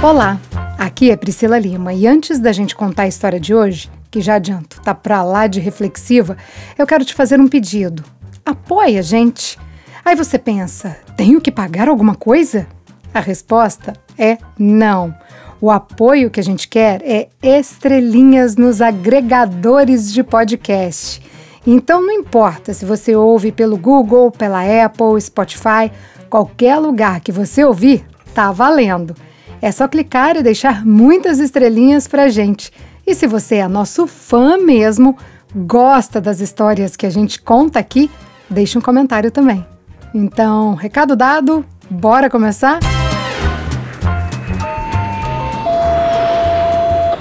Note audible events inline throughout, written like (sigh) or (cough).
Olá, aqui é Priscila Lima e antes da gente contar a história de hoje, que já adianto, tá pra lá de reflexiva, eu quero te fazer um pedido. Apoie a gente. Aí você pensa, tenho que pagar alguma coisa? A resposta é não. O apoio que a gente quer é estrelinhas nos agregadores de podcast. Então não importa se você ouve pelo Google, pela Apple, Spotify, qualquer lugar que você ouvir, tá valendo. É só clicar e deixar muitas estrelinhas pra gente. E se você é nosso fã mesmo, gosta das histórias que a gente conta aqui, deixe um comentário também. Então, recado dado, bora começar?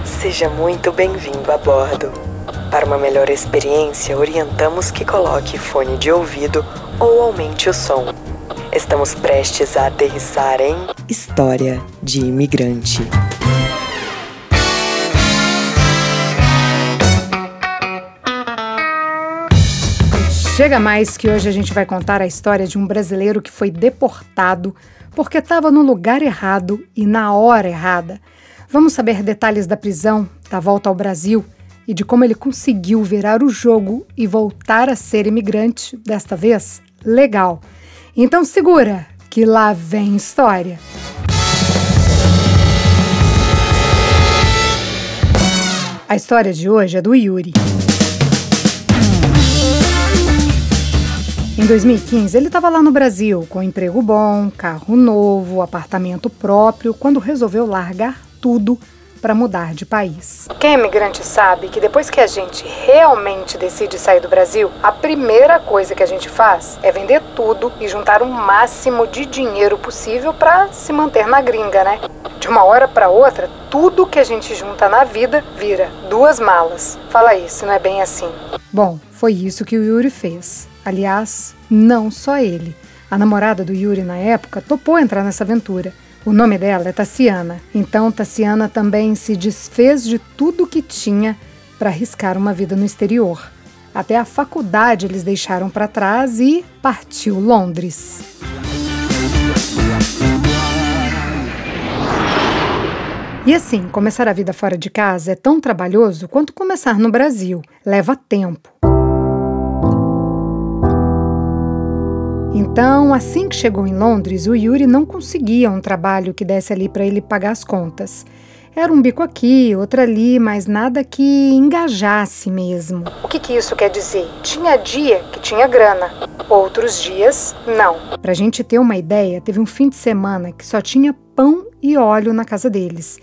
Seja muito bem-vindo a bordo. Para uma melhor experiência, orientamos que coloque fone de ouvido ou aumente o som. Estamos prestes a aterrissar em História de Imigrante. Chega mais que hoje a gente vai contar a história de um brasileiro que foi deportado porque estava no lugar errado e na hora errada. Vamos saber detalhes da prisão, da volta ao Brasil e de como ele conseguiu virar o jogo e voltar a ser imigrante, desta vez legal. Então segura, que lá vem história. A história de hoje é do Yuri. Em 2015, ele estava lá no Brasil, com emprego bom, carro novo, apartamento próprio, quando resolveu largar tudo para mudar de país. Quem é imigrante sabe que depois que a gente realmente decide sair do Brasil, a primeira coisa que a gente faz é vender tudo e juntar o máximo de dinheiro possível para se manter na gringa, né? De uma hora para outra, tudo que a gente junta na vida vira duas malas. Fala isso, não é bem assim? Bom, foi isso que o Yuri fez. Aliás, não só ele. A namorada do Yuri na época topou entrar nessa aventura. O nome dela é Tassiana. Então Tassiana também se desfez de tudo que tinha para arriscar uma vida no exterior. Até a faculdade eles deixaram para trás e partiu Londres. E assim, começar a vida fora de casa é tão trabalhoso quanto começar no Brasil. Leva tempo. Então, assim que chegou em Londres, o Yuri não conseguia um trabalho que desse ali para ele pagar as contas. Era um bico aqui, outro ali, mas nada que engajasse mesmo. O que, que isso quer dizer? Tinha dia que tinha grana, outros dias não. Pra gente ter uma ideia, teve um fim de semana que só tinha pão e óleo na casa deles.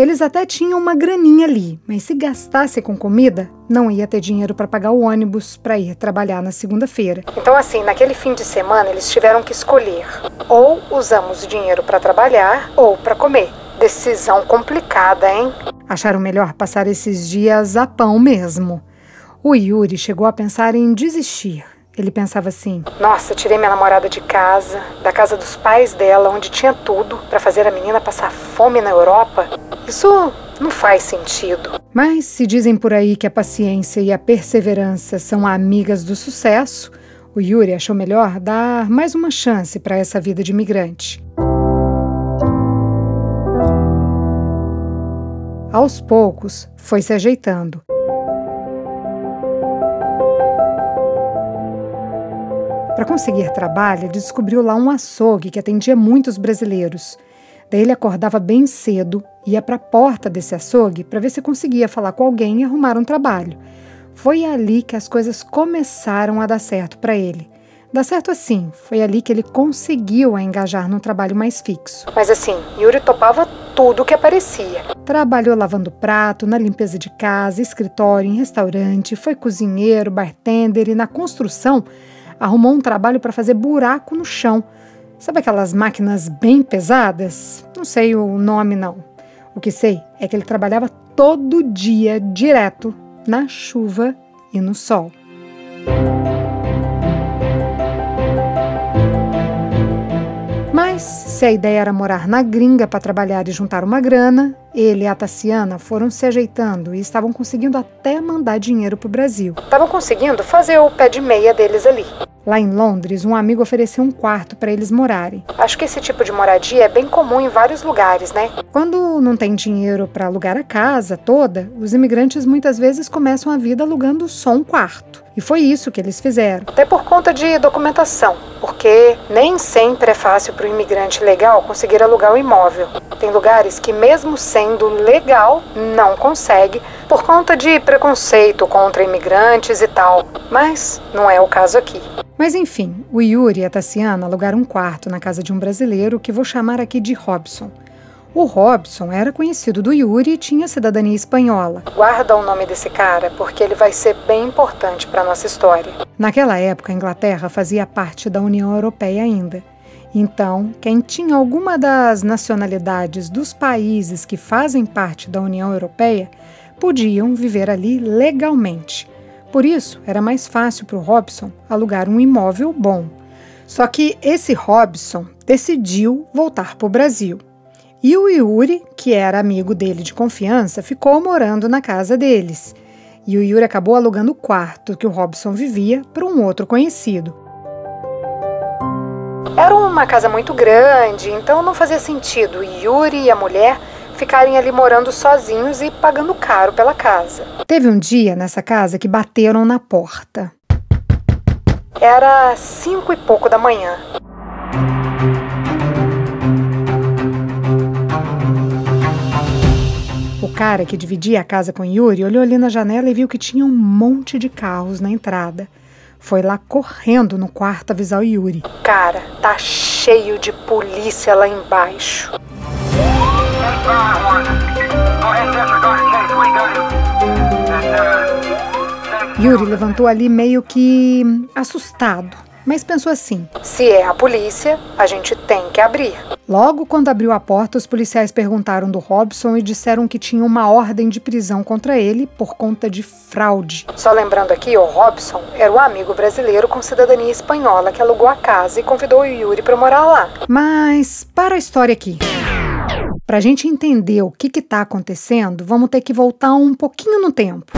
Eles até tinham uma graninha ali, mas se gastasse com comida, não ia ter dinheiro para pagar o ônibus para ir trabalhar na segunda-feira. Então, assim, naquele fim de semana, eles tiveram que escolher: ou usamos o dinheiro para trabalhar ou para comer. Decisão complicada, hein? Acharam melhor passar esses dias a pão mesmo. O Yuri chegou a pensar em desistir ele pensava assim: Nossa, tirei minha namorada de casa, da casa dos pais dela, onde tinha tudo, para fazer a menina passar fome na Europa. Isso não faz sentido. Mas se dizem por aí que a paciência e a perseverança são amigas do sucesso, o Yuri achou melhor dar mais uma chance para essa vida de imigrante. Aos poucos, foi se ajeitando. Para conseguir trabalho, ele descobriu lá um açougue que atendia muitos brasileiros. Daí ele acordava bem cedo, ia para a porta desse açougue para ver se conseguia falar com alguém e arrumar um trabalho. Foi ali que as coisas começaram a dar certo para ele. Dá certo assim, foi ali que ele conseguiu a engajar num trabalho mais fixo. Mas assim, Yuri topava tudo que aparecia. Trabalhou lavando prato, na limpeza de casa, escritório, em restaurante, foi cozinheiro, bartender e na construção arrumou um trabalho para fazer buraco no chão. Sabe aquelas máquinas bem pesadas? Não sei o nome não. O que sei é que ele trabalhava todo dia direto, na chuva e no sol. Mas se a ideia era morar na gringa para trabalhar e juntar uma grana, ele e a Tassiana foram se ajeitando e estavam conseguindo até mandar dinheiro para o Brasil. Estavam conseguindo fazer o pé de meia deles ali. Lá em Londres, um amigo ofereceu um quarto para eles morarem. Acho que esse tipo de moradia é bem comum em vários lugares, né? Quando não tem dinheiro para alugar a casa toda, os imigrantes muitas vezes começam a vida alugando só um quarto. E foi isso que eles fizeram. Até por conta de documentação, porque nem sempre é fácil para o imigrante legal conseguir alugar um imóvel. Tem lugares que, mesmo sendo legal, não consegue por conta de preconceito contra imigrantes e tal. Mas não é o caso aqui. Mas enfim, o Yuri e a Tassiana alugaram um quarto na casa de um brasileiro que vou chamar aqui de Robson. O Robson era conhecido do Yuri e tinha cidadania espanhola. Guarda o nome desse cara, porque ele vai ser bem importante para nossa história. Naquela época, a Inglaterra fazia parte da União Europeia ainda. Então, quem tinha alguma das nacionalidades dos países que fazem parte da União Europeia podiam viver ali legalmente. Por isso, era mais fácil para o Robson alugar um imóvel bom. Só que esse Robson decidiu voltar para o Brasil. E o Yuri, que era amigo dele de confiança, ficou morando na casa deles. E o Yuri acabou alugando o quarto que o Robson vivia para um outro conhecido. Era uma casa muito grande, então não fazia sentido o Yuri e a mulher ficarem ali morando sozinhos e pagando caro pela casa. Teve um dia nessa casa que bateram na porta. Era cinco e pouco da manhã. cara que dividia a casa com Yuri olhou ali na janela e viu que tinha um monte de carros na entrada. Foi lá correndo no quarto avisar o Yuri. Cara, tá cheio de polícia lá embaixo. Yuri levantou ali meio que assustado mas pensou assim: se é a polícia, a gente tem que abrir. Logo quando abriu a porta, os policiais perguntaram do Robson e disseram que tinha uma ordem de prisão contra ele por conta de fraude. Só lembrando aqui, o Robson era o amigo brasileiro com cidadania espanhola que alugou a casa e convidou o Yuri para morar lá. Mas para a história aqui. Para a gente entender o que está acontecendo, vamos ter que voltar um pouquinho no tempo.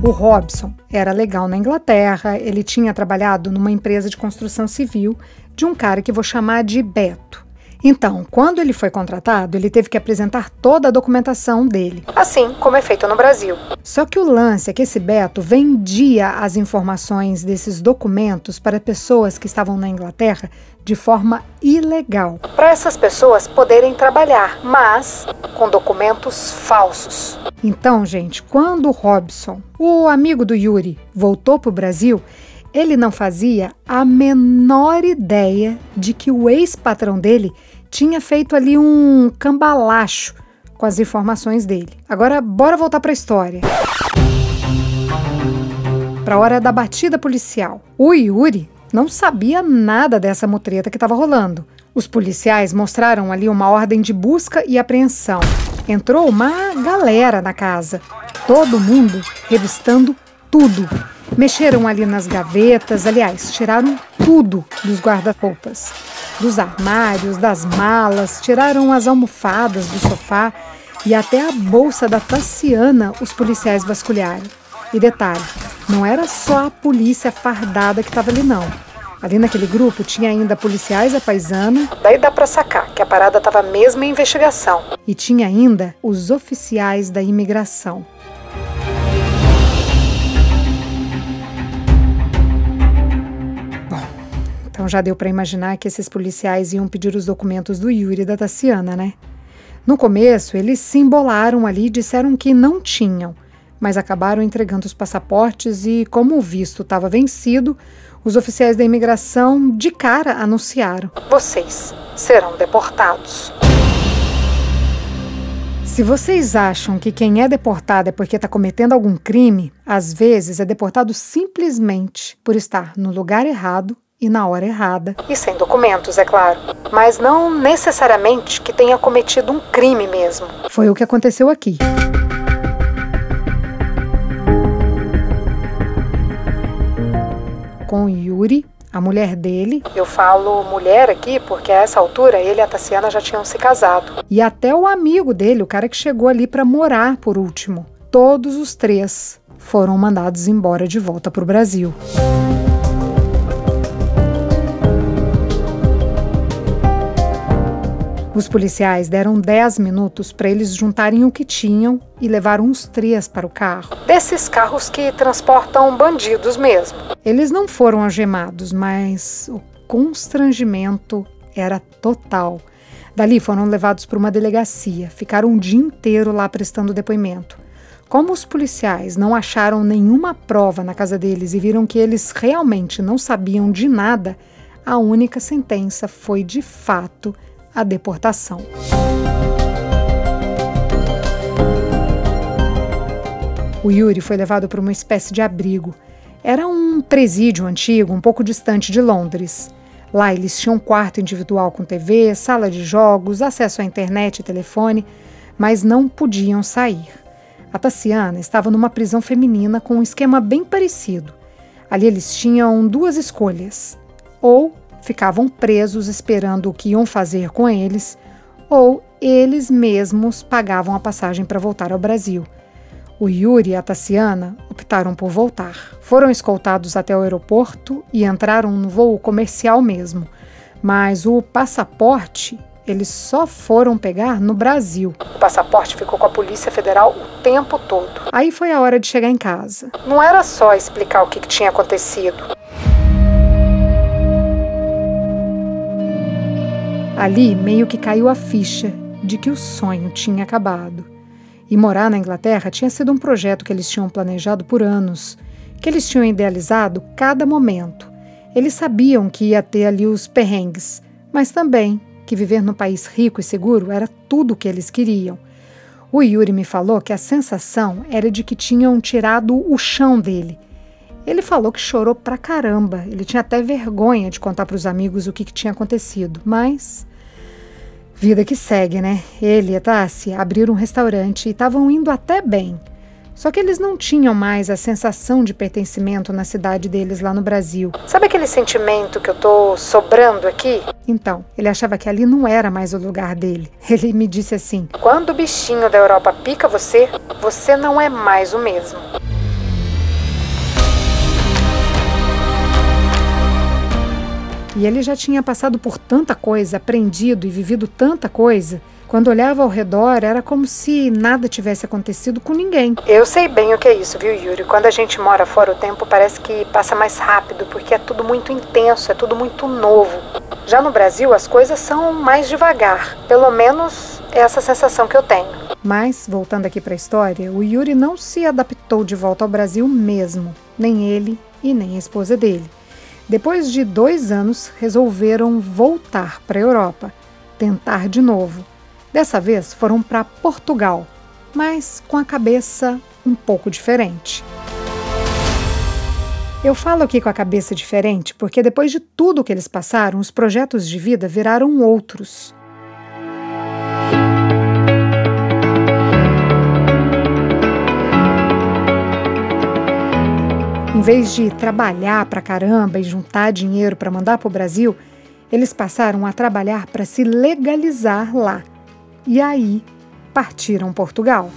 O Robson era legal na Inglaterra, ele tinha trabalhado numa empresa de construção civil de um cara que vou chamar de Beto. Então, quando ele foi contratado, ele teve que apresentar toda a documentação dele, assim como é feito no Brasil. Só que o lance é que esse Beto vendia as informações desses documentos para pessoas que estavam na Inglaterra de forma ilegal, para essas pessoas poderem trabalhar, mas com documentos falsos. Então, gente, quando o Robson, o amigo do Yuri, voltou para o Brasil, ele não fazia a menor ideia de que o ex-patrão dele tinha feito ali um cambalacho com as informações dele. Agora, bora voltar para a história. Para a hora da batida policial. O Yuri não sabia nada dessa mutreta que estava rolando. Os policiais mostraram ali uma ordem de busca e apreensão. Entrou uma galera na casa, todo mundo revistando tudo. Mexeram ali nas gavetas, aliás, tiraram tudo dos guarda-roupas, dos armários, das malas, tiraram as almofadas do sofá e até a bolsa da Tassiana os policiais vasculharam. E detalhe, não era só a polícia fardada que estava ali não. Ali naquele grupo tinha ainda policiais a paisana. Daí dá para sacar que a parada estava mesmo em investigação. E tinha ainda os oficiais da imigração. Então já deu para imaginar que esses policiais iam pedir os documentos do Yuri e da Tassiana, né? No começo, eles se embolaram ali e disseram que não tinham, mas acabaram entregando os passaportes e, como o visto estava vencido, os oficiais da imigração de cara anunciaram: vocês serão deportados. Se vocês acham que quem é deportado é porque está cometendo algum crime, às vezes é deportado simplesmente por estar no lugar errado e na hora errada. E sem documentos, é claro. Mas não necessariamente que tenha cometido um crime mesmo. Foi o que aconteceu aqui. Com Yuri, a mulher dele. Eu falo mulher aqui porque a essa altura ele e a Tassiana já tinham se casado. E até o amigo dele, o cara que chegou ali para morar por último. Todos os três foram mandados embora de volta para o Brasil. Os policiais deram 10 minutos para eles juntarem o que tinham e levaram uns três para o carro. Desses carros que transportam bandidos mesmo. Eles não foram algemados, mas o constrangimento era total. Dali foram levados para uma delegacia, ficaram um dia inteiro lá prestando depoimento. Como os policiais não acharam nenhuma prova na casa deles e viram que eles realmente não sabiam de nada, a única sentença foi de fato a deportação. O Yuri foi levado para uma espécie de abrigo. Era um presídio antigo, um pouco distante de Londres. Lá eles tinham um quarto individual com TV, sala de jogos, acesso à internet e telefone, mas não podiam sair. A Tassiana estava numa prisão feminina com um esquema bem parecido. Ali eles tinham duas escolhas: ou ficavam presos esperando o que iam fazer com eles, ou eles mesmos pagavam a passagem para voltar ao Brasil. O Yuri e a Tassiana optaram por voltar. Foram escoltados até o aeroporto e entraram no voo comercial mesmo. Mas o passaporte eles só foram pegar no Brasil. O passaporte ficou com a Polícia Federal o tempo todo. Aí foi a hora de chegar em casa. Não era só explicar o que, que tinha acontecido. Ali meio que caiu a ficha de que o sonho tinha acabado. E morar na Inglaterra tinha sido um projeto que eles tinham planejado por anos, que eles tinham idealizado cada momento. Eles sabiam que ia ter ali os perrengues, mas também que viver num país rico e seguro era tudo o que eles queriam. O Yuri me falou que a sensação era de que tinham tirado o chão dele. Ele falou que chorou pra caramba, ele tinha até vergonha de contar para os amigos o que, que tinha acontecido, mas Vida que segue, né? Ele e a Tassi abriram um restaurante e estavam indo até bem. Só que eles não tinham mais a sensação de pertencimento na cidade deles lá no Brasil. Sabe aquele sentimento que eu tô sobrando aqui? Então, ele achava que ali não era mais o lugar dele. (laughs) Ele me disse assim: Quando o bichinho da Europa pica você, você não é mais o mesmo. E ele já tinha passado por tanta coisa, aprendido e vivido tanta coisa. Quando olhava ao redor, era como se nada tivesse acontecido com ninguém. Eu sei bem o que é isso, viu, Yuri? Quando a gente mora fora, o tempo parece que passa mais rápido, porque é tudo muito intenso, é tudo muito novo. Já no Brasil, as coisas são mais devagar. Pelo menos é essa sensação que eu tenho. Mas, voltando aqui para a história, o Yuri não se adaptou de volta ao Brasil mesmo, nem ele e nem a esposa dele. Depois de dois anos, resolveram voltar para a Europa, tentar de novo. Dessa vez foram para Portugal, mas com a cabeça um pouco diferente. Eu falo aqui com a cabeça diferente porque depois de tudo que eles passaram, os projetos de vida viraram outros. Em vez de trabalhar para caramba e juntar dinheiro para mandar para o Brasil, eles passaram a trabalhar para se legalizar lá. E aí partiram Portugal.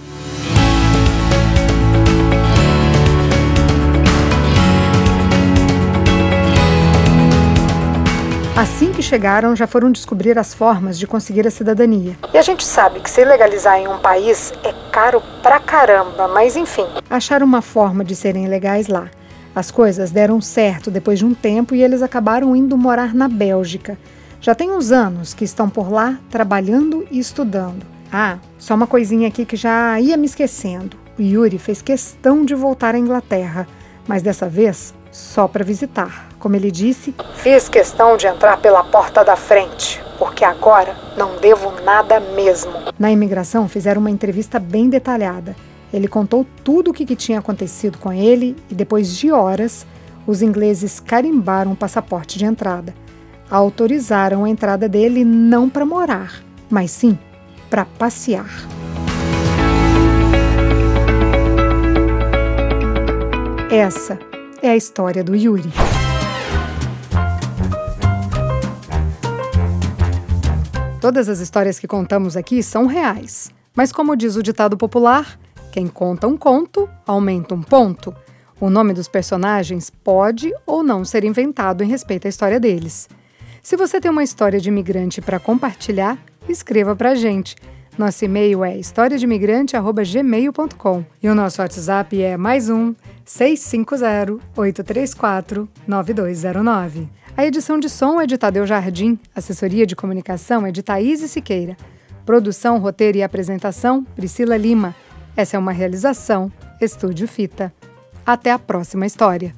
Assim que chegaram, já foram descobrir as formas de conseguir a cidadania. E a gente sabe que se legalizar em um país é caro pra caramba, mas enfim. Acharam uma forma de serem legais lá. As coisas deram certo depois de um tempo e eles acabaram indo morar na Bélgica. Já tem uns anos que estão por lá trabalhando e estudando. Ah, só uma coisinha aqui que já ia me esquecendo. O Yuri fez questão de voltar à Inglaterra, mas dessa vez só para visitar. Como ele disse, fiz questão de entrar pela porta da frente, porque agora não devo nada mesmo. Na imigração fizeram uma entrevista bem detalhada. Ele contou tudo o que, tinha acontecido com ele e, depois de horas, os ingleses carimbaram o passaporte de entrada. Autorizaram a entrada dele não para morar, mas sim para passear. Essa é a história do Yuri. Todas as histórias que contamos aqui são reais, mas como diz o ditado popular, quem conta um conto aumenta um ponto. O nome dos personagens pode ou não ser inventado em respeito à história deles. Se você tem uma história de imigrante para compartilhar, escreva para a gente. Nosso e-mail é historiademigrante.gmail.com e o nosso WhatsApp é mais um 650-834-9209. A edição de som é de Tadeu Jardim, assessoria de comunicação é de Thaís Siqueira. Produção, roteiro e apresentação, Priscila Lima. Essa é uma realização Estúdio Fita. Até a próxima história.